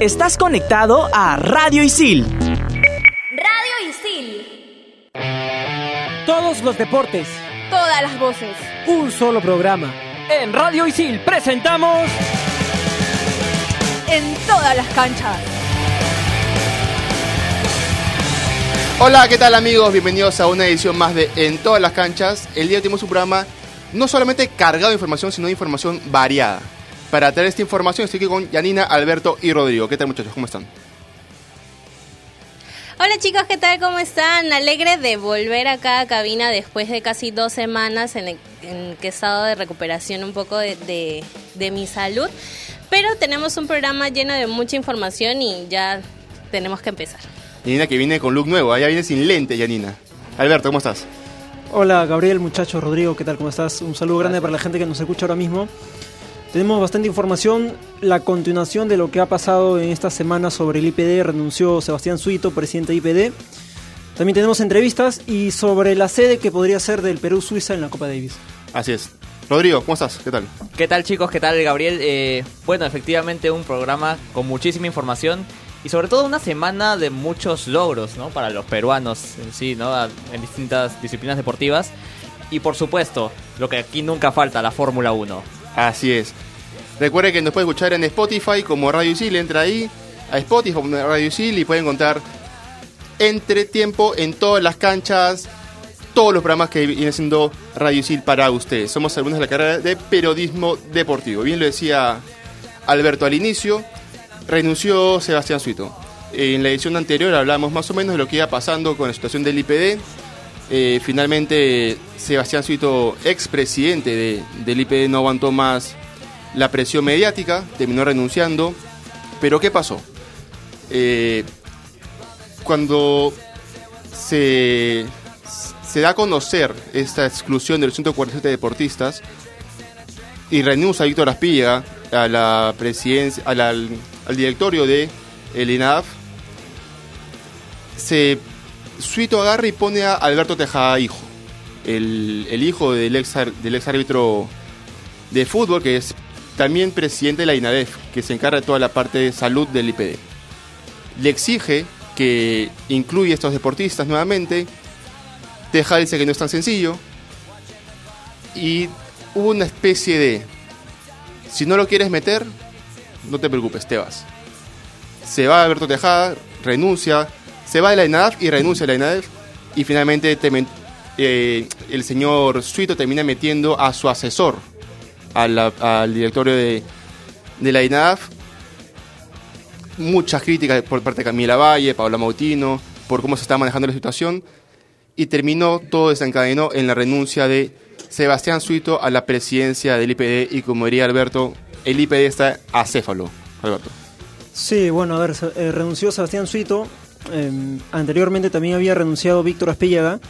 Estás conectado a Radio Isil. Radio Isil. Todos los deportes. Todas las voces. Un solo programa. En Radio Isil presentamos... En todas las canchas. Hola, ¿qué tal amigos? Bienvenidos a una edición más de En todas las canchas. El día de hoy tenemos un programa no solamente cargado de información, sino de información variada. Para traer esta información estoy aquí con Yanina, Alberto y Rodrigo. ¿Qué tal muchachos? ¿Cómo están? Hola chicos, ¿qué tal? ¿Cómo están? Alegre de volver acá a cabina después de casi dos semanas en, el, en que he estado de recuperación un poco de, de, de mi salud. Pero tenemos un programa lleno de mucha información y ya tenemos que empezar. Yanina que viene con look nuevo, allá viene sin lente, Yanina. Alberto, ¿cómo estás? Hola Gabriel, muchachos, Rodrigo, ¿qué tal? ¿Cómo estás? Un saludo grande para la gente que nos escucha ahora mismo. Tenemos bastante información, la continuación de lo que ha pasado en esta semana sobre el IPD, renunció Sebastián Suito, presidente de IPD. También tenemos entrevistas y sobre la sede que podría ser del Perú-Suiza en la Copa Davis. Así es. Rodrigo, ¿cómo estás? ¿Qué tal? ¿Qué tal chicos? ¿Qué tal Gabriel? Eh, bueno, efectivamente un programa con muchísima información y sobre todo una semana de muchos logros, ¿no? Para los peruanos en sí, ¿no? En distintas disciplinas deportivas. Y por supuesto, lo que aquí nunca falta, la Fórmula 1. Así es. Recuerde que nos puede escuchar en Spotify como Radio Isil. Entra ahí a Spotify como Radio Isil y puede encontrar entre tiempo en todas las canchas, todos los programas que viene siendo Radio Isil para ustedes. Somos algunos de la carrera de periodismo deportivo. Bien lo decía Alberto al inicio, renunció Sebastián Suito. En la edición anterior hablamos más o menos de lo que iba pasando con la situación del IPD. Eh, finalmente Sebastián Suito, expresidente de, del IPD, no aguantó más la presión mediática, terminó renunciando. Pero ¿qué pasó? Eh, cuando se, da a conocer esta exclusión de los 147 deportistas y renuncia Víctor Aspilla a la presidencia, al, al directorio de INAF, se Suito agarra y pone a Alberto Tejada hijo, el, hijo del ex, del ex árbitro de fútbol, que es también presidente de la INADEF, que se encarga de toda la parte de salud del IPD. Le exige que incluya a estos deportistas nuevamente. Tejada dice que no es tan sencillo. Y hubo una especie de, si no lo quieres meter, no te preocupes, te vas. Se va Alberto Tejada, renuncia, se va de la INADEF y renuncia a la INADEF. Y finalmente te, eh, el señor Suito termina metiendo a su asesor a la, al directorio de, de la INAF. Muchas críticas por parte de Camila Valle, Paula Mautino, por cómo se está manejando la situación. Y terminó, todo desencadenó en la renuncia de Sebastián Suito a la presidencia del IPD. Y como diría Alberto, el IPD está acéfalo. Alberto. Sí, bueno, a ver, eh, renunció Sebastián Suito. Eh, anteriormente también había renunciado Víctor Aspíllaga.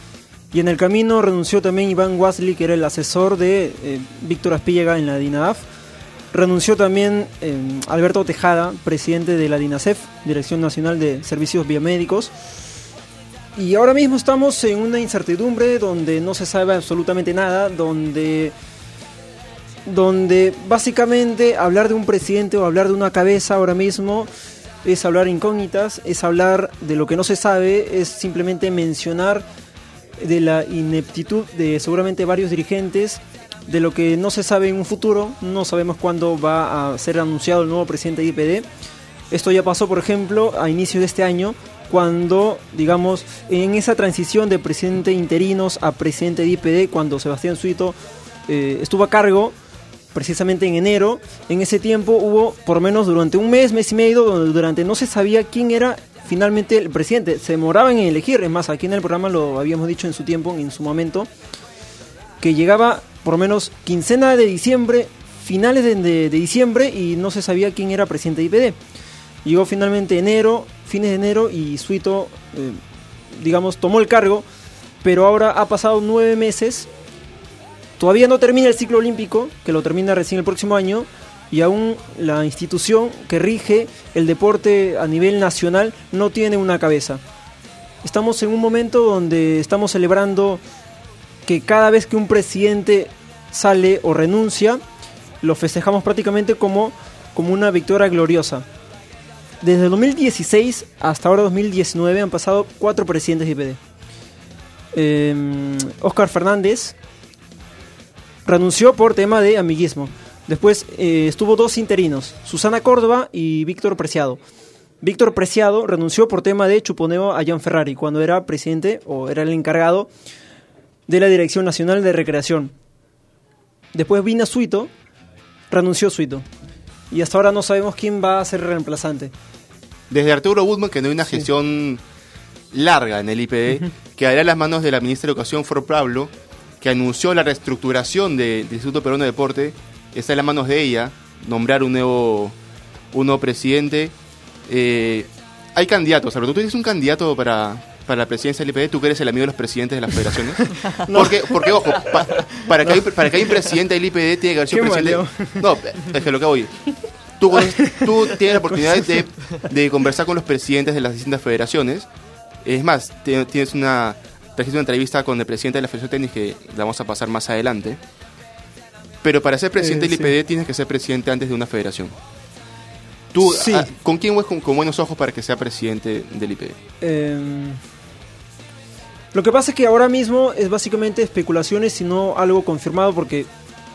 Y en el camino renunció también Iván Wasley, que era el asesor de eh, Víctor Aspíllaga en la DINADAF. Renunció también eh, Alberto Tejada, presidente de la DINASEF, Dirección Nacional de Servicios Biomédicos. Y ahora mismo estamos en una incertidumbre donde no se sabe absolutamente nada, donde, donde básicamente hablar de un presidente o hablar de una cabeza ahora mismo es hablar incógnitas, es hablar de lo que no se sabe, es simplemente mencionar de la ineptitud de seguramente varios dirigentes, de lo que no se sabe en un futuro, no sabemos cuándo va a ser anunciado el nuevo presidente de IPD. Esto ya pasó, por ejemplo, a inicios de este año, cuando, digamos, en esa transición de presidente interinos a presidente de IPD, cuando Sebastián Suito eh, estuvo a cargo, precisamente en enero, en ese tiempo hubo, por menos durante un mes, mes y medio, durante no se sabía quién era finalmente el presidente. Se demoraban en elegir, es más, aquí en el programa lo habíamos dicho en su tiempo, en su momento, que llegaba por menos quincena de diciembre, finales de diciembre, y no se sabía quién era presidente de IPD. Llegó finalmente enero, fines de enero, y Suito, eh, digamos, tomó el cargo, pero ahora ha pasado nueve meses. Todavía no termina el ciclo olímpico, que lo termina recién el próximo año, y aún la institución que rige el deporte a nivel nacional no tiene una cabeza. Estamos en un momento donde estamos celebrando que cada vez que un presidente sale o renuncia, lo festejamos prácticamente como, como una victoria gloriosa. Desde 2016 hasta ahora 2019 han pasado cuatro presidentes de IPD. Eh, Oscar Fernández renunció por tema de amiguismo. Después eh, estuvo dos interinos, Susana Córdoba y Víctor Preciado. Víctor Preciado renunció por tema de chuponeo a Jean Ferrari cuando era presidente o era el encargado de la Dirección Nacional de Recreación. Después vino Suito, renunció Suito. Y hasta ahora no sabemos quién va a ser reemplazante. Desde Arturo Woodman, que no hay una gestión larga en el IPD, quedará en las manos de la ministra de Educación, For Pablo, que anunció la reestructuración de- del Instituto Peruano de Deporte. Está en las manos de ella, nombrar un nuevo, un nuevo presidente. Eh, hay candidatos, Alberto. ¿Tú tienes un candidato para, para la presidencia del IPD? ¿Tú que eres el amigo de los presidentes de las federaciones? porque, porque, ojo, pa- para, que hay, para que haya un presidente del IPD tiene que haber sido presidente. maleo. No, es que lo que voy. Tú, tú tienes la oportunidad de, de conversar con los presidentes de las distintas federaciones. Es más, tienes una, trajiste una entrevista con el presidente de la Federación de Tenis que la vamos a pasar más adelante. Pero para ser presidente Eh, del sí. IPD tienes que ser presidente antes de una federación. ¿Tú, Sí. ah, ¿Con quién ves con, con buenos ojos para que sea presidente del IPD? Eh, lo que pasa es que ahora mismo es básicamente especulaciones y no algo confirmado porque,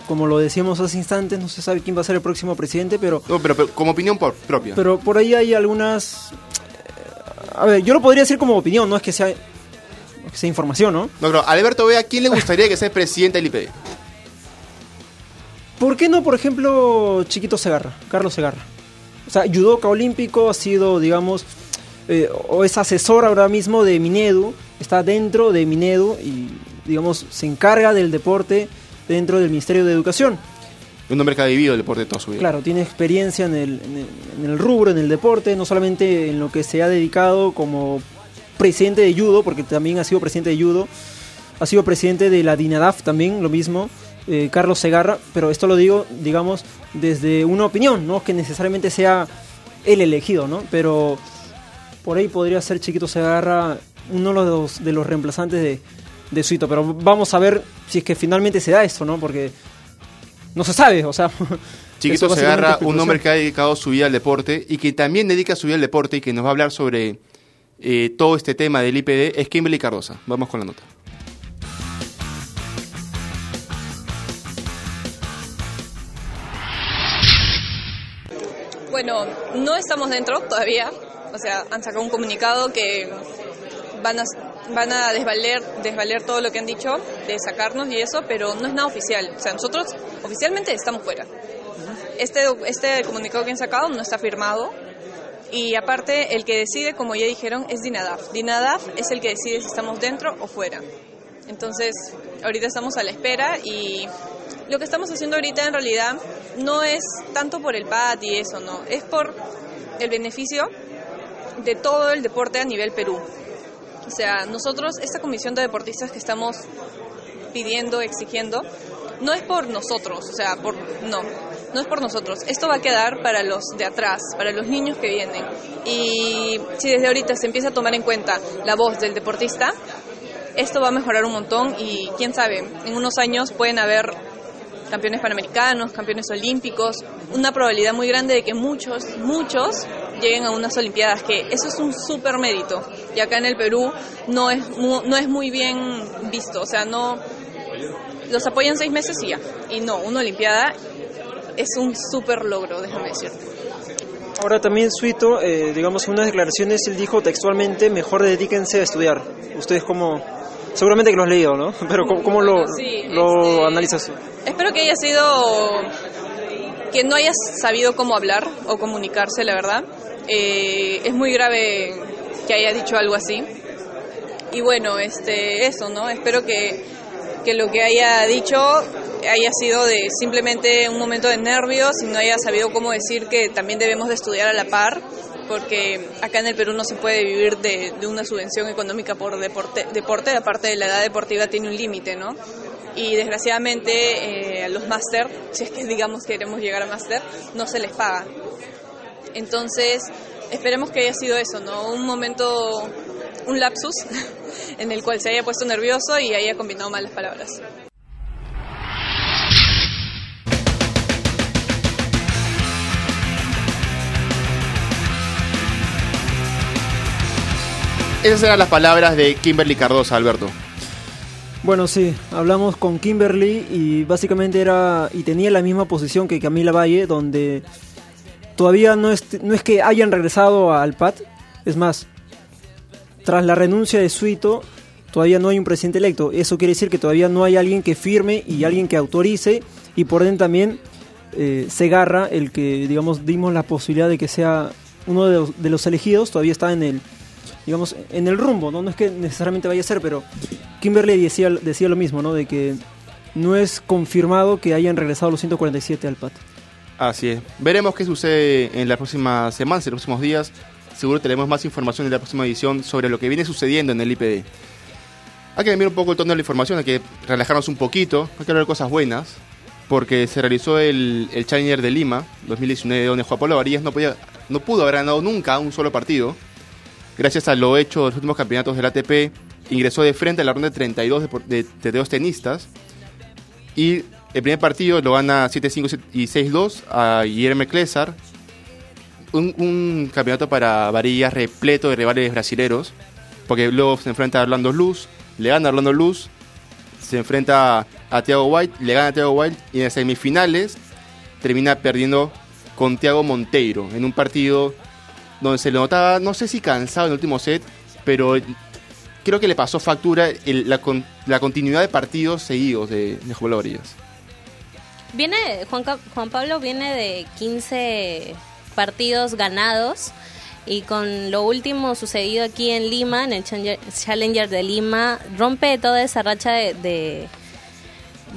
como lo decíamos hace instantes, no se sabe quién va a ser el próximo presidente, pero, No, pero, pero como opinión por- propia. pero por ahí hay algunas... eh, A ver, yo lo podría decir como opinión, no es que sea, que sea información, ¿no? no, pero Alberto Vea, ¿quién le gustaría que sea presidente del IPD? ¿Por qué no, por ejemplo, Chiquito Segarra, Carlos Segarra? O sea, judoka olímpico, ha sido, digamos, eh, o es asesor ahora mismo de Minedu, está dentro de Minedu y, digamos, se encarga del deporte dentro del Ministerio de Educación. Un hombre que ha vivido el deporte toda su vida. Claro, tiene experiencia en el, en el- en el rubro, en el deporte, no solamente en lo que se ha dedicado como presidente de judo, porque también ha sido presidente de judo, ha sido presidente de la DINADAF también, lo mismo, eh, Carlos Segarra, pero esto lo digo, digamos, desde una opinión, no que necesariamente sea el elegido, ¿no? Pero por ahí podría ser Chiquito Segarra uno de los, de los reemplazantes de, de Suito, pero vamos a ver si es que finalmente se da esto, ¿no? Porque no se sabe, o sea... Chiquito eso se básicamente agarra un hombre que ha dedicado su vida al deporte y que también dedica su vida al deporte y que nos va a hablar sobre eh, todo este tema del IPD es Kimberly Cardosa. Vamos con la nota. Bueno, no estamos dentro todavía. O sea, han sacado un comunicado que van a, van a desvaler, desvaler todo lo que han dicho de sacarnos y eso, pero no es nada oficial. O sea, nosotros oficialmente estamos fuera. Este, este comunicado que han sacado no está firmado. Y aparte, el que decide, como ya dijeron, es DINADAF. DINADAF es el que decide si estamos dentro o fuera. Entonces, ahorita estamos a la espera y lo que estamos haciendo ahorita en realidad no es tanto por el PAT y eso, no, es por el beneficio de todo el deporte a nivel Perú. O sea, nosotros, esta comisión de deportistas que estamos pidiendo, exigiendo, no es por nosotros, o sea, por no, no es por nosotros. Esto va a quedar para los de atrás, para los niños que vienen. Y si desde ahorita se empieza a tomar en cuenta la voz del deportista, esto va a mejorar un montón y quién sabe, en unos años pueden haber campeones panamericanos, campeones olímpicos, una probabilidad muy grande de que muchos, muchos lleguen a unas olimpiadas, que eso es un súper mérito. Y acá en el Perú no es, no es muy bien visto, o sea, no... Los apoyan seis meses y ya. Y no, una olimpiada es un súper logro, déjame decirte. Ahora también Suito, eh, digamos, en unas declaraciones él dijo textualmente, mejor dedíquense a estudiar. Ustedes como, seguramente que lo has leído, ¿no? Pero ¿cómo, cómo lo, Sí, lo este- analizas? Espero que haya sido que no hayas sabido cómo hablar o comunicarse, la verdad. Eh, es muy grave que haya dicho algo así. Y bueno, este, eso, ¿no? Espero que, que lo que haya dicho haya sido de simplemente un momento de nervios y no haya sabido cómo decir que también debemos de estudiar a la par, porque acá en el Perú no se puede vivir de, una subvención económica por deporte, deporte, aparte de la edad deportiva tiene un límite, ¿no? y desgraciadamente eh, a los máster, si es que digamos queremos llegar a máster, no se les paga. Entonces, esperemos que haya sido eso, ¿no? Un momento, un lapsus en el cual se haya puesto nervioso y haya combinado malas palabras. Esas eran las palabras de Kimberly Cardosa, Alberto. Bueno, sí, hablamos con Kimberly y básicamente era y tenía la misma posición que Camila Valle, donde todavía no es, no es que hayan regresado al PAT, es más, tras la renuncia de Suito, todavía no hay un presidente electo. Eso quiere decir que todavía no hay alguien que firme y alguien que autorice y por ende también eh, Segarra, el que digamos dimos la posibilidad de que sea uno de los, de los elegidos, todavía está en el digamos en el rumbo, ¿no? no es que necesariamente vaya a ser, pero Kimberley decía, decía lo mismo, ¿no? De que no es confirmado que hayan regresado los 147 al PAT. Así es. Veremos qué sucede en las próximas semanas, en los próximos días. Seguro tenemos más información en la próxima edición sobre lo que viene sucediendo en el IPD. Hay que cambiar un poco el tono de la información, hay que relajarnos un poquito, hay que hablar de cosas buenas, porque se realizó el, el Challenger de Lima 2019, donde Juan Pablo Varillas no, podía, no pudo haber ganado nunca un solo partido. Gracias a lo hecho en los últimos campeonatos del ATP, ingresó de frente a la ronda de 32 de, de, de dos tenistas. Y el primer partido lo gana 7-5 y 6-2 a Guillermo Clésar. Un, un, campeonato para Varillas repleto de rivales brasileros. Porque luego se enfrenta a Orlando Luz, le gana a Orlando Luz, se enfrenta a Thiago White, le gana a Thiago White y en las semifinales termina perdiendo con Thiago Monteiro en un partido donde se le notaba, no sé si cansado en el último set, pero creo que le pasó factura la, con, la, continuidad de partidos seguidos de, de Juan. Viene, Juan, Juan Pablo viene de 15 partidos ganados y con lo último sucedido aquí en Lima, en el Challenger de Lima, rompe toda esa racha de,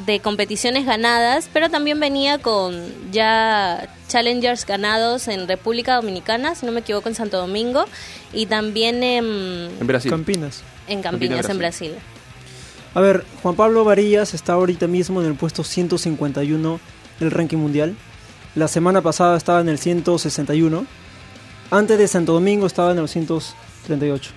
de, competiciones ganadas, pero también venía con ya Challengers ganados en República Dominicana, si no me equivoco, en Santo Domingo, y también en, en Brasil. Campinas. En Campinas, Campina, en Brasil. A ver, Juan Pablo Varillas está ahorita mismo en el puesto 151 del ranking mundial. La semana pasada estaba en el 161 antes de Santo Domingo estaba en el 138.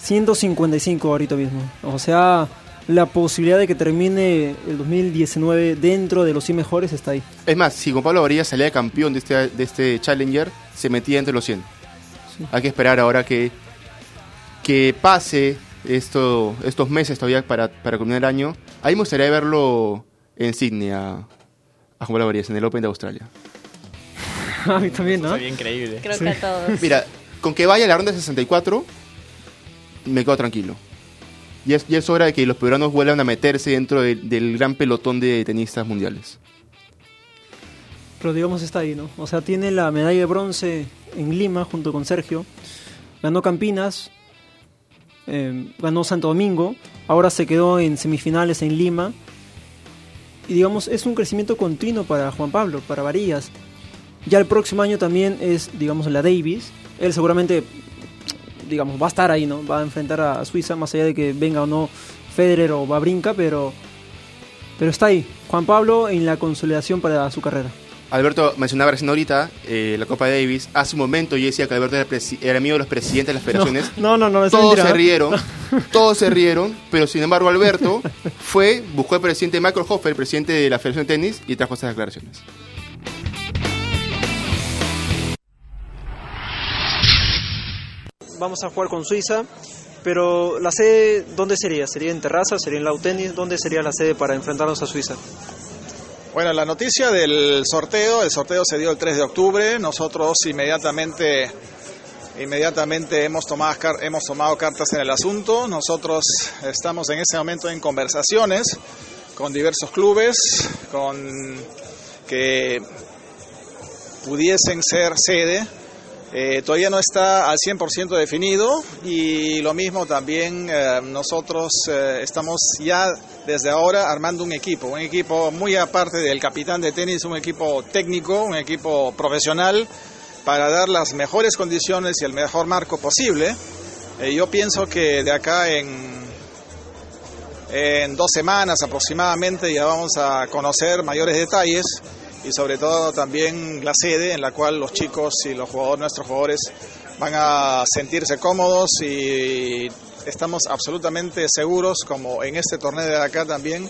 155 ahorita mismo. O sea, la posibilidad de que termine el 2019 dentro de los 100 mejores está ahí. Es más, si Juan Pablo Varillas salía campeón de este, de este Challenger, se metía entre los 100. Sí. Hay que esperar ahora que, que pase esto, estos meses todavía para, para culminar el año. Ahí me gustaría verlo en Sydney a, a Juan Pablo Varillas, en el Open de Australia. a mí también, ¿no? Sería increíble. Creo sí. que a todos. Mira, con que vaya a la ronda de 64, me quedo tranquilo. Y es, hora de que los peruanos vuelvan a meterse dentro de, del gran pelotón de tenistas mundiales. Pero digamos está ahí, ¿no? O sea, tiene la medalla de bronce en Lima junto con Sergio. Ganó Campinas, eh, ganó Santo Domingo, ahora se quedó en semifinales en Lima. Y digamos, es un crecimiento continuo para Juan Pablo, para Varillas. Ya el próximo año también es, digamos, la Davis. Él seguramente, digamos, va a estar ahí, ¿no? Va a enfrentar a Suiza, más allá de que venga o no Federer o Babrinka, pero, pero está ahí. Juan Pablo en la consolidación para su carrera. Alberto mencionaba recién ahorita eh, la Copa Davis. Hace un momento yo decía que Alberto era, era, amigo de los presidentes de las federaciones. No, no, no. no todos mentira, se rieron, no. todos se rieron, pero sin embargo Alberto fue, buscó al presidente Michael Hoffer, el presidente de la Federación de Tenis, y trajo estas declaraciones. Vamos a jugar con Suiza, pero la sede, ¿dónde sería? ¿Sería en Terraza? ¿Sería en Lautenis? ¿Dónde sería la sede para enfrentarnos a Suiza? Bueno, la noticia del sorteo, el sorteo se dio el 3 de octubre, nosotros inmediatamente, inmediatamente hemos tomado, hemos tomado cartas en el asunto, nosotros estamos en ese momento en conversaciones con diversos clubes, con que pudiesen ser sede eh, todavía no está al 100% definido y lo mismo también eh, nosotros eh, estamos ya desde ahora armando un equipo, un equipo muy aparte del capitán de tenis, un equipo técnico, un equipo profesional para dar las mejores condiciones y el mejor marco posible. yo pienso que de acá en, en dos semanas aproximadamente ya vamos a conocer mayores detalles y sobre todo también la sede en la cual los chicos y los jugadores, nuestros jugadores van a sentirse cómodos y estamos absolutamente seguros, como en este torneo de acá también,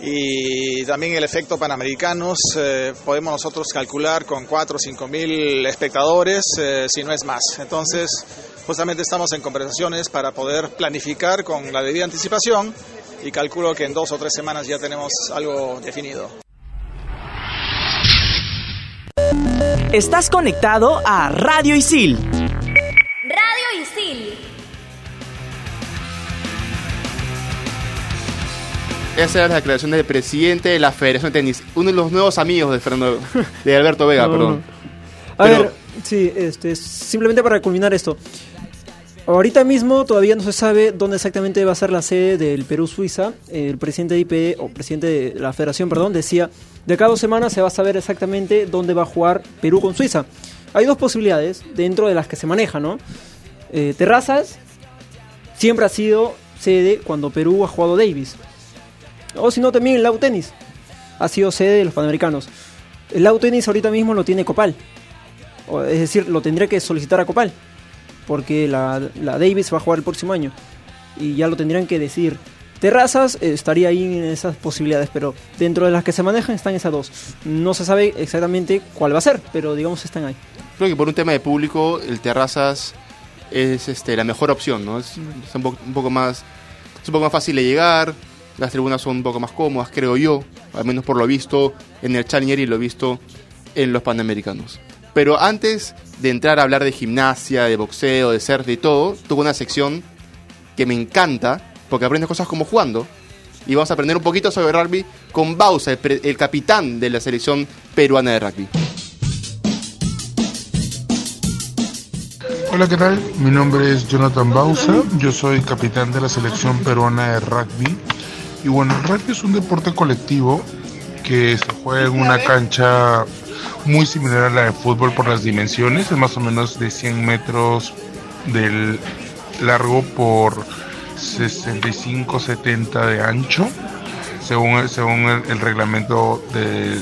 y también el efecto panamericanos, eh, podemos nosotros calcular con 4 o 5 mil espectadores, eh, si no es más. Entonces, justamente estamos en conversaciones para poder planificar con la debida anticipación y calculo que en dos o tres semanas ya tenemos algo definido. Estás conectado a Radio Isil. Radio Isil. Esa era la declaración del presidente de la Federación de Tenis, uno de los nuevos amigos de Fernando, de Alberto Vega, No, perdón. A Pero- ver, sí, este, simplemente para culminar esto. Ahorita mismo todavía no se sabe dónde exactamente va a ser la sede del Perú-Suiza. El presidente de IPE, o presidente de la federación, perdón, decía, de acá a dos semanas se va a saber exactamente dónde va a jugar Perú con Suiza. Hay dos posibilidades dentro de las que se maneja, ¿no? Eh, Terrazas siempre ha sido sede cuando Perú ha jugado Davis. O si no, también el Lau Tennis ha sido sede de los Panamericanos. El Lau Tennis ahorita mismo lo tiene Copal. O, es decir, lo tendría que solicitar a Copal. Porque la, la Davis va a jugar el próximo año. Y ya lo tendrían que decir. Terrazas eh, estaría ahí en esas posibilidades, pero dentro de las que se manejan están esas dos. No se sabe exactamente cuál va a ser, pero digamos están ahí. Creo que por un tema de público, el Terrazas es este, la mejor opción, ¿no? Es, es un, poco, un poco más es un poco más fácil de llegar, las tribunas son un poco más cómodas, creo yo, al menos por lo visto en el Challenger y lo visto en los Panamericanos. Pero antes de entrar a hablar de gimnasia, de boxeo, de surf, de todo, tuve una sección que me encanta, porque aprendes cosas como jugando, y vamos a aprender un poquito sobre rugby con Bausa, el, capitán de la selección peruana de rugby. Hola, ¿qué tal? Mi nombre es Jonathan Bausa, yo soy capitán de la selección peruana de rugby. Y bueno, el rugby es un deporte colectivo que se juega en una cancha muy similar a la de fútbol por las dimensiones, es más o menos de 100 metros del largo por 65-70 de ancho, según, según el, reglamento de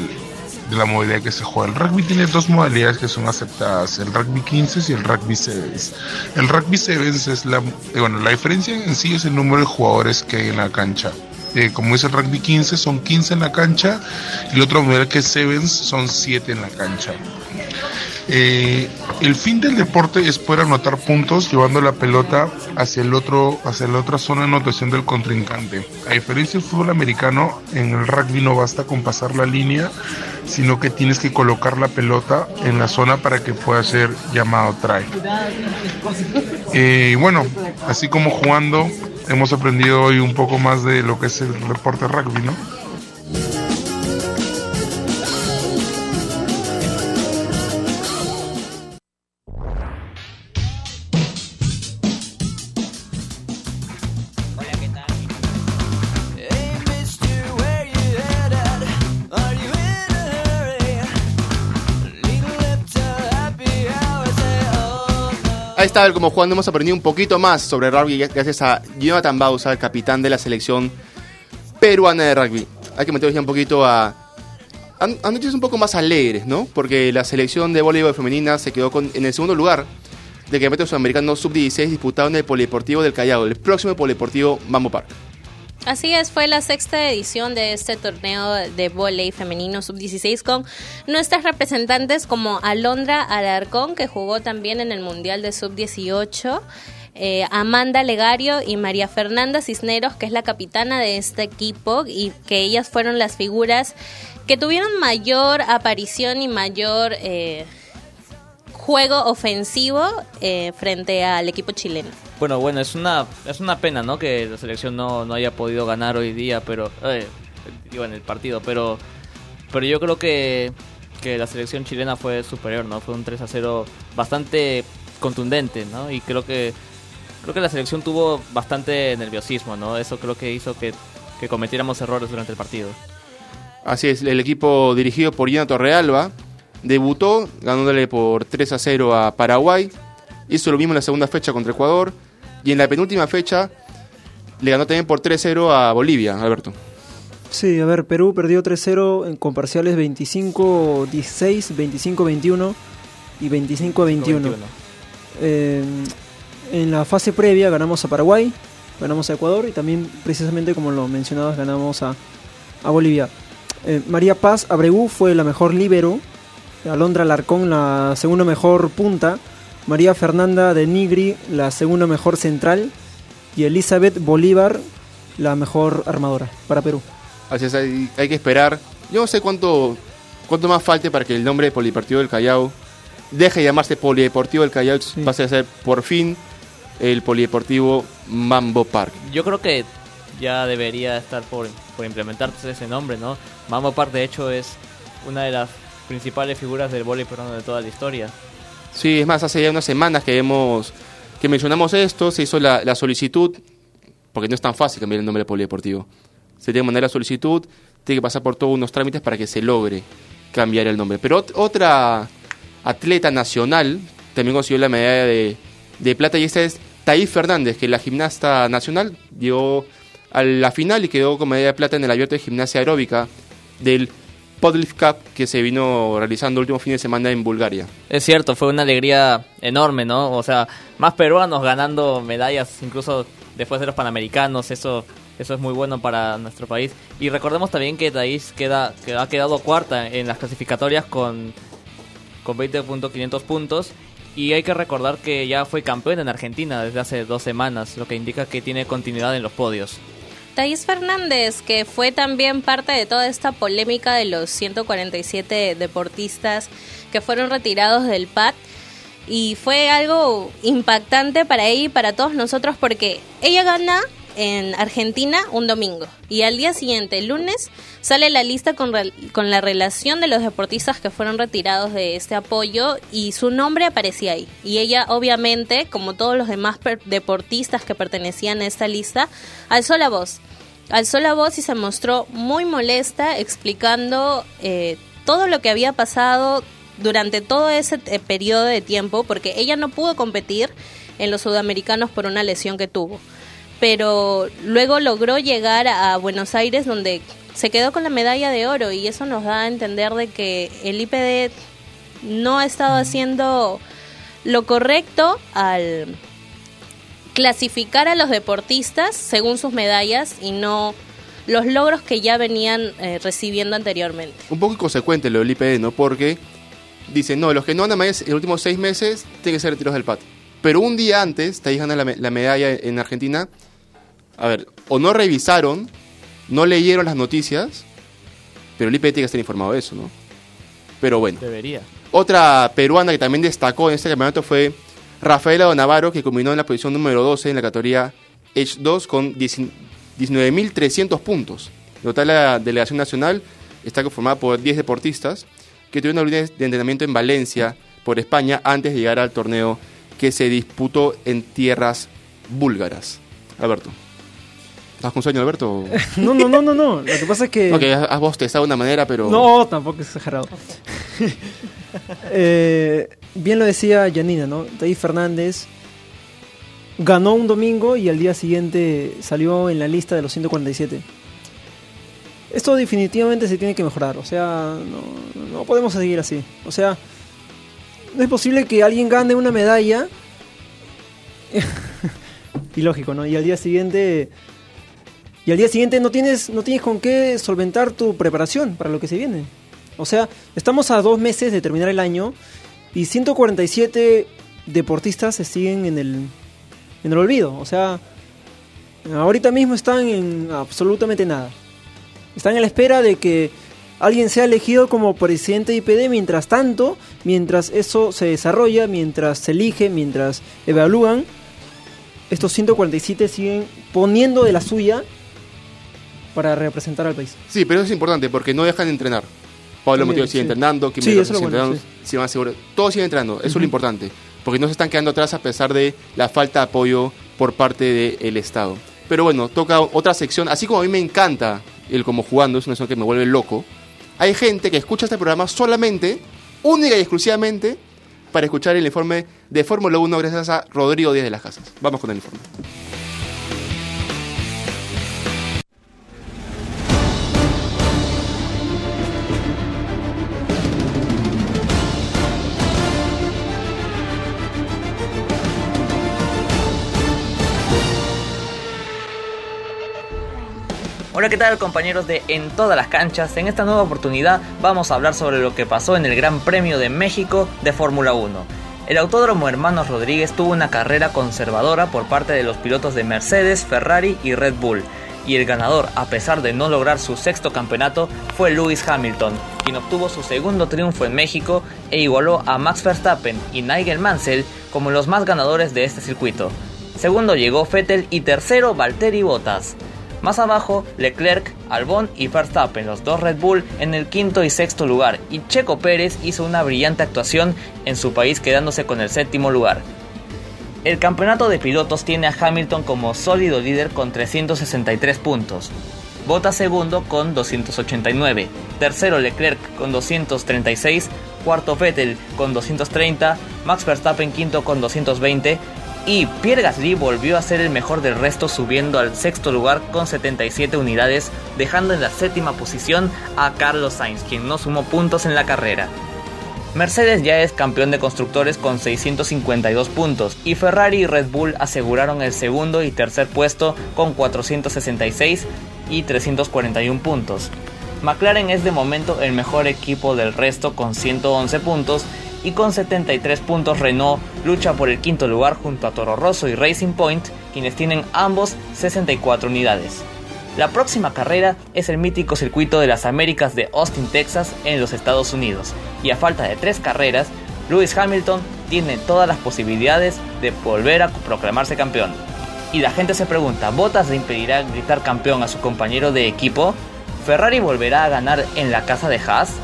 la modalidad que se juega. El rugby tiene dos modalidades que son aceptadas, el rugby 15 y el rugby sevens. El rugby sevens es la, eh, bueno, la diferencia en sí es el número de jugadores que hay en la cancha. Eh, como es el rugby 15, son 15 en la cancha y el otro modelo que es sevens son 7 en la cancha. Eh, el fin del deporte es poder anotar puntos llevando la pelota hacia el otro, hacia la otra zona de anotación del contrincante. A diferencia del fútbol americano, en el rugby no basta con pasar la línea, sino que tienes que colocar la pelota en la zona para que pueda ser llamado try. Eh, y bueno, así como jugando, hemos aprendido hoy un poco más de lo que es el deporte rugby, ¿no? Ahí está, como jugando hemos aprendido un poquito más sobre rugby gracias a Jonathan Bausa, el capitán de la selección peruana de rugby. Hay que meternos ya un poquito a, a, noticias un poco más alegres, ¿no? Porque la selección de voleibol femenina se quedó en el segundo lugar del Campeonato Sudamericano Sub-16 disputado en el Polideportivo del Callao, el próximo Polideportivo Mambo Park. Así es, fue la sexta edición de este torneo de vóley femenino sub-16 con nuestras representantes como Alondra Alarcón, que jugó también en el Mundial de sub-18, eh, Amanda Legario y María Fernanda Cisneros, que es la capitana de este equipo y que ellas fueron las figuras que tuvieron mayor aparición y mayor eh, juego ofensivo eh, frente al equipo chileno. Bueno, bueno, es una es una pena, ¿no? Que la selección no, no haya podido ganar hoy día, pero eh, digo en el partido, pero pero yo creo que que la selección chilena fue superior, ¿no? Fue un 3 a 0 bastante contundente, ¿no? Y creo que creo que la selección tuvo bastante nerviosismo, ¿no? Eso creo que hizo que, que cometiéramos errores durante el partido. Así es, el equipo dirigido por Gina Torrealba debutó ganándole por 3 a 0 a Paraguay. Hizo lo mismo en la segunda fecha contra Ecuador. Y en la penúltima fecha le ganó también por 3 a 0 a Bolivia, Alberto. Sí, a ver, Perú perdió 3-0 en- con parciales 25-16, 25-21 y 25-21. Eh, en la fase previa ganamos a Paraguay, ganamos a Ecuador y también precisamente como lo mencionabas ganamos a, a Bolivia. Eh, María Paz Abreu fue la mejor líbero, Alondra Larcón la segunda mejor punta, María Fernanda de Nigri la segunda mejor central y Elizabeth Bolívar la mejor armadora para Perú. Así es, hay, hay que esperar. Yo no sé cuánto, cuánto más falte para que el nombre de Polideportivo del Callao deje de llamarse Polideportivo del Callao, Sí. pase a ser por fin el Polideportivo Mambo Park. Yo creo que ya debería estar por, por implementarse ese nombre, ¿no? Mambo Park, de hecho, es una de las principales figuras del voleibol peruano de toda la historia. Sí, es más, hace ya unas semanas que hemos que mencionamos esto, se hizo la, solicitud, porque no es tan fácil cambiar el nombre de polideportivo. Se tiene que mandar la solicitud, tiene que pasar por todos unos trámites para que se logre cambiar el nombre. Pero ot- otra atleta nacional también consiguió la medalla de, de plata y esta es Thaís Fernández, que la gimnasta nacional llegó a la final y quedó con medalla de plata en el abierto de gimnasia aeróbica del Podlift Cup que se vino realizando el último fin de semana en Bulgaria. Es cierto, fue una alegría enorme, ¿no? O sea, más peruanos ganando medallas, incluso después de los panamericanos, eso eso es muy bueno para nuestro país. Y recordemos también que Thaís queda, que ha quedado cuarta en las clasificatorias con, con 20.500 puntos. Y hay que recordar que ya fue campeón en Argentina desde hace dos semanas, lo que indica que tiene continuidad en los podios. Thais Fernández, que fue también parte de toda esta polémica de los 147 deportistas que fueron retirados del PAD. Y fue algo impactante para ella y para todos nosotros porque ella gana en Argentina un domingo y al día siguiente, el lunes, sale la lista con, con la relación de los deportistas que fueron retirados de este apoyo y su nombre aparecía ahí. Y ella obviamente, como todos los demás deportistas que pertenecían a esta lista, alzó la voz. Alzó la voz y se mostró muy molesta explicando eh, todo lo que había pasado durante todo ese eh, periodo de tiempo porque ella no pudo competir en los sudamericanos por una lesión que tuvo pero luego logró llegar a Buenos Aires donde se quedó con la medalla de oro y eso nos da a entender de que el IPD no ha estado haciendo lo correcto al clasificar a los deportistas según sus medallas y no los logros que ya venían eh, recibiendo anteriormente. un poco inconsecuente lo del IPD, ¿no? Porque dicen, no, los que no han más en los últimos seis meses tienen que ser retirados del PAT. Pero un día antes, Thaís gana la, la medalla en Argentina. A ver, o no revisaron, no leyeron las noticias, pero el IPD tiene que estar informado de eso, ¿no? Pero bueno. Debería. Otra peruana que también destacó en este campeonato fue Rafaela Donavaro, que culminó en la posición número 12 en la categoría Edge 2 con 10 19.300 puntos. En total, la delegación nacional está conformada por 10 deportistas que tuvieron una unidad de entrenamiento en Valencia, por España, antes de llegar al torneo que se disputó en tierras búlgaras. Alberto. ¿Estás con sueño, Alberto? No, no, no, no, no. Lo que pasa es que... Ok, has bostezado de una manera, pero... No, tampoco es exagerado. Eh, bien lo decía Janina, ¿no? Thaís Fernández ganó un domingo y al día siguiente salió en la lista de los 147. Esto definitivamente se tiene que mejorar, o sea, no, no podemos seguir así. O sea, no es posible que alguien gane una medalla y lógico, ¿no? Y al día siguiente y al día siguiente no tienes no tienes con qué solventar tu preparación para lo que se viene. O sea, estamos a dos meses de terminar el año y 147 deportistas se siguen en el en el olvido. O sea, ahorita mismo están en absolutamente nada. Están a la espera de que alguien sea elegido como presidente de IPD. Mientras tanto, mientras eso se desarrolla, mientras se elige, mientras evalúan, estos 147 siguen poniendo de la suya para representar al país. Sí, pero eso es importante porque no dejan de entrenar. Pablo Motillo sigue sí. entrenando, Kim Sí, sigue bueno, entrenando, Seguro, todos siguen entrenando, eso es lo importante, porque no se están quedando atrás a pesar de la falta de apoyo por parte del Estado. Pero bueno, toca otra sección, así como a mí me encanta el como jugando, es una sección que me vuelve loco, hay gente que escucha este programa solamente, única y exclusivamente, para escuchar el informe de Fórmula 1 gracias a Rodrigo Díaz de las Casas. Vamos con el informe. Hola, ¿qué tal compañeros de En todas las canchas? En esta nueva oportunidad vamos a hablar sobre lo que pasó en el Gran Premio de México de Fórmula 1. El Autódromo Hermanos Rodríguez tuvo una carrera conservadora por parte de los pilotos de Mercedes, Ferrari y Red Bull, y el ganador, a pesar de no lograr su sexto campeonato, fue Lewis Hamilton, quien obtuvo su segundo triunfo en México e igualó a Max Verstappen y Nigel Mansell como los más ganadores de este circuito. Segundo llegó Vettel y tercero Valtteri Bottas. Más abajo, Leclerc, Albon y Verstappen, los dos Red Bull, en el quinto y sexto lugar, y Checo Pérez hizo una brillante actuación en su país quedándose con el séptimo lugar. El campeonato de pilotos tiene a Hamilton como sólido líder con 363 puntos. Bottas segundo con 289, tercero Leclerc con 236, cuarto Vettel con 230, Max Verstappen quinto con 220 y Pierre Gasly volvió a ser el mejor del resto subiendo al sexto lugar con 77 unidades, dejando en la séptima posición a Carlos Sainz, quien no sumó puntos en la carrera. Mercedes ya es campeón de constructores con 652 puntos y Ferrari y Red Bull aseguraron el segundo y tercer puesto con 466 y 341 puntos. McLaren es de momento el mejor equipo del resto con 111 puntos y con 73 puntos Renault lucha por el quinto lugar junto a Toro Rosso y Racing Point, quienes tienen ambos 64 unidades. La próxima carrera es el mítico circuito de las Américas de Austin, Texas, en los Estados Unidos, y a falta de tres carreras, Lewis Hamilton tiene todas las posibilidades de volver a proclamarse campeón. Y la gente se pregunta, ¿Bottas le impedirá gritar campeón a su compañero de equipo? ¿Ferrari volverá a ganar en la casa de Haas?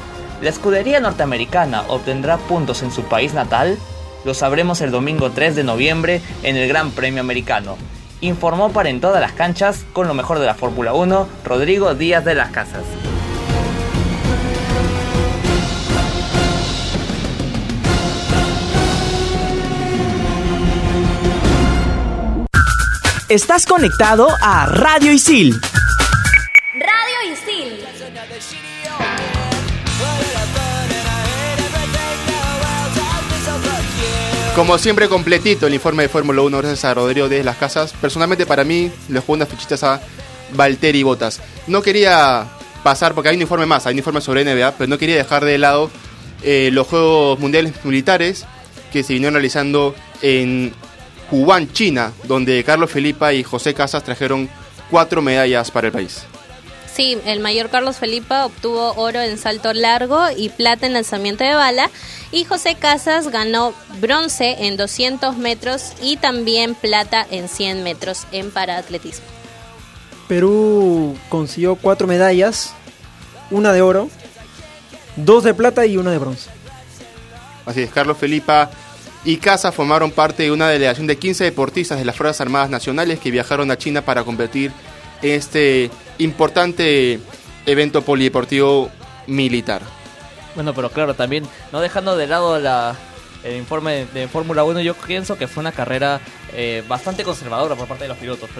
¿La escudería norteamericana obtendrá puntos en su país natal? Lo sabremos el domingo 3 de noviembre en el Gran Premio Americano. Informó para en todas las canchas, con lo mejor de la Fórmula 1, Rodrigo Díaz de las Casas. Estás conectado a Radio Isil. Como siempre, completito el informe de Fórmula 1 gracias a Rodrigo de las Casas. Personalmente, para mí, le juego unas fichitas a Valtteri Botas. No quería pasar, porque hay un informe más, hay un informe sobre NBA, pero no quería dejar de lado eh, los Juegos Mundiales Militares que se vinieron realizando en Wuhan, China, donde Carlos Felipa y José Casas trajeron cuatro medallas para el país. Sí, el mayor Carlos Felipa obtuvo oro en salto largo y plata en lanzamiento de bala y José Casas ganó bronce en 200 metros y también plata en 100 metros en paraatletismo. Perú consiguió cuatro medallas, una de oro, dos de plata y una de bronce. Así es, Carlos Felipa y Casas formaron parte de una delegación de 15 deportistas de las Fuerzas Armadas Nacionales que viajaron a China para competir en este importante evento polideportivo militar. Bueno, pero claro, también, no dejando de lado la, el informe de Fórmula 1, yo pienso que fue una carrera eh, bastante conservadora por parte de los pilotos,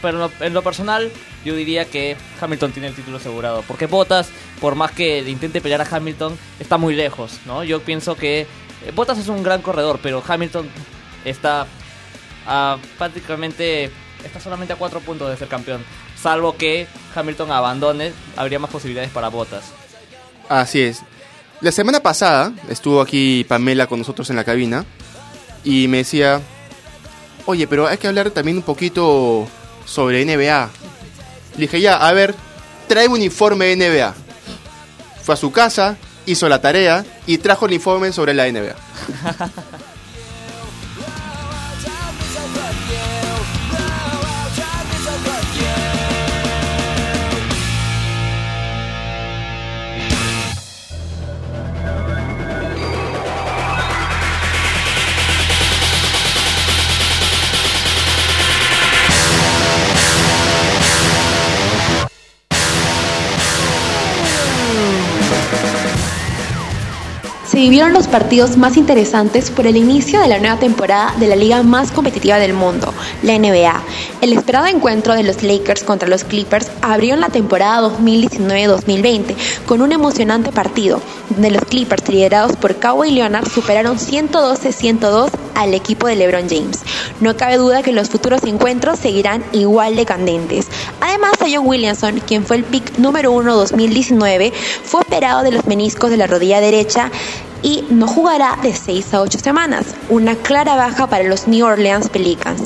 pero, en lo, personal yo diría que Hamilton tiene el título asegurado, porque Bottas, por más que intente pelear a Hamilton, está muy lejos, ¿no? Yo pienso que eh, Bottas es un gran corredor, pero Hamilton está prácticamente, está solamente a cuatro puntos de ser campeón, salvo que Hamilton abandone, habría más posibilidades para Bottas. Así es. La semana pasada estuvo aquí Pamela con nosotros en la cabina y me decía, oye, pero hay que hablar también un poquito sobre NBA. Le dije, ya, a ver, trae un informe de NBA. Fue a su casa, hizo la tarea y trajo el informe sobre la NBA. se vivieron los partidos más interesantes por el inicio de la nueva temporada de la liga más competitiva del mundo, la NBA. El esperado encuentro de los Lakers contra los Clippers abrió la temporada 2019-2020 con un emocionante partido, donde los Clippers liderados por Kawhi Leonard superaron 112-102 al equipo de LeBron James. No cabe duda que los futuros encuentros seguirán igual de candentes. Además, Zion Williamson, quien fue el pick número uno 2019, fue operado de los meniscos de la rodilla derecha y no jugará de 6 a 8 semanas, una clara baja para los New Orleans Pelicans.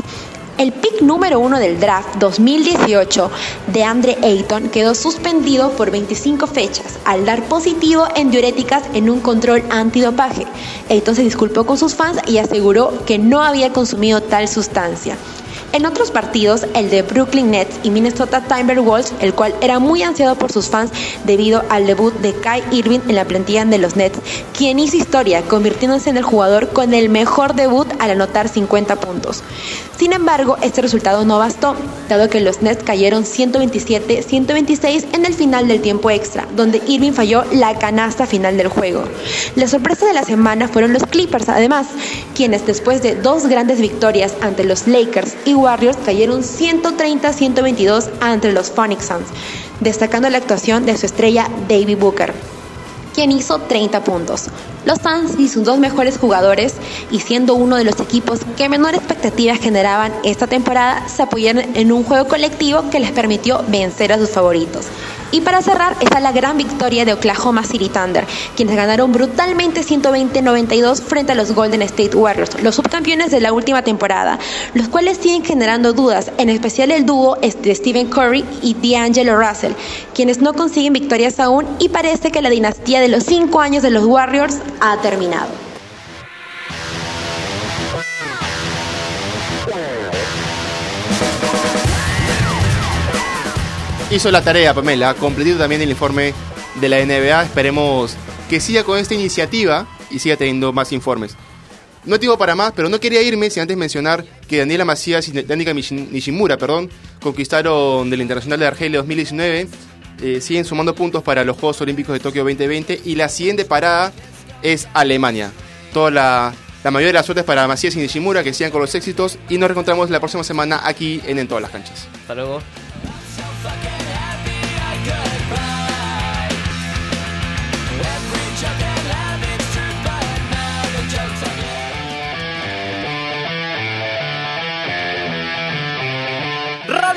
El pick número uno del draft 2018 de Andre Ayton quedó suspendido por 25 fechas al dar positivo en diuréticas en un control antidopaje. Ayton se disculpó con sus fans y aseguró que no había consumido tal sustancia. En otros partidos, el de Brooklyn Nets y Minnesota Timberwolves, el cual era muy ansiado por sus fans debido al debut de Kai Irving en la plantilla de los Nets, quien hizo historia convirtiéndose en el jugador con el mejor debut al anotar 50 puntos. Sin embargo, este resultado no bastó, que los Nets cayeron 127-126 en el final del tiempo extra, donde Irving falló la canasta final del juego. La sorpresa de la semana fueron los Clippers, además, quienes después de dos grandes victorias ante los Lakers y Warriors cayeron 130-122 ante los Phoenix Suns, destacando la actuación de su estrella David Booker quien hizo 30 puntos. Los Suns y sus dos mejores jugadores, y siendo uno de los equipos que menor expectativas generaban esta temporada, se apoyaron en un juego colectivo que les permitió vencer a sus favoritos. Y para cerrar está la gran victoria de Oklahoma City Thunder, quienes ganaron brutalmente 120-92 frente a los Golden State Warriors, los subcampeones de la última temporada, los cuales siguen generando dudas, en especial el dúo de Stephen Curry y D'Angelo Russell, quienes no consiguen victorias aún y parece que la dinastía de los cinco años de los Warriors ha terminado. Hizo la tarea, Pamela, completito también el informe de la NBA. Esperemos que siga con esta iniciativa y siga teniendo más informes. No tengo para más, pero no quería irme sin antes mencionar que Daniela Macías y Danica Nishimura perdón, conquistaron del Internacional de Argelia 2019. Eh, siguen sumando puntos para los Juegos Olímpicos de Tokio 2020 y la siguiente parada es Alemania. Toda la, la mayoría de las suertes para Macías y Nishimura que sigan con los éxitos y nos reencontramos la próxima semana aquí en En Todas las Canchas. Hasta luego.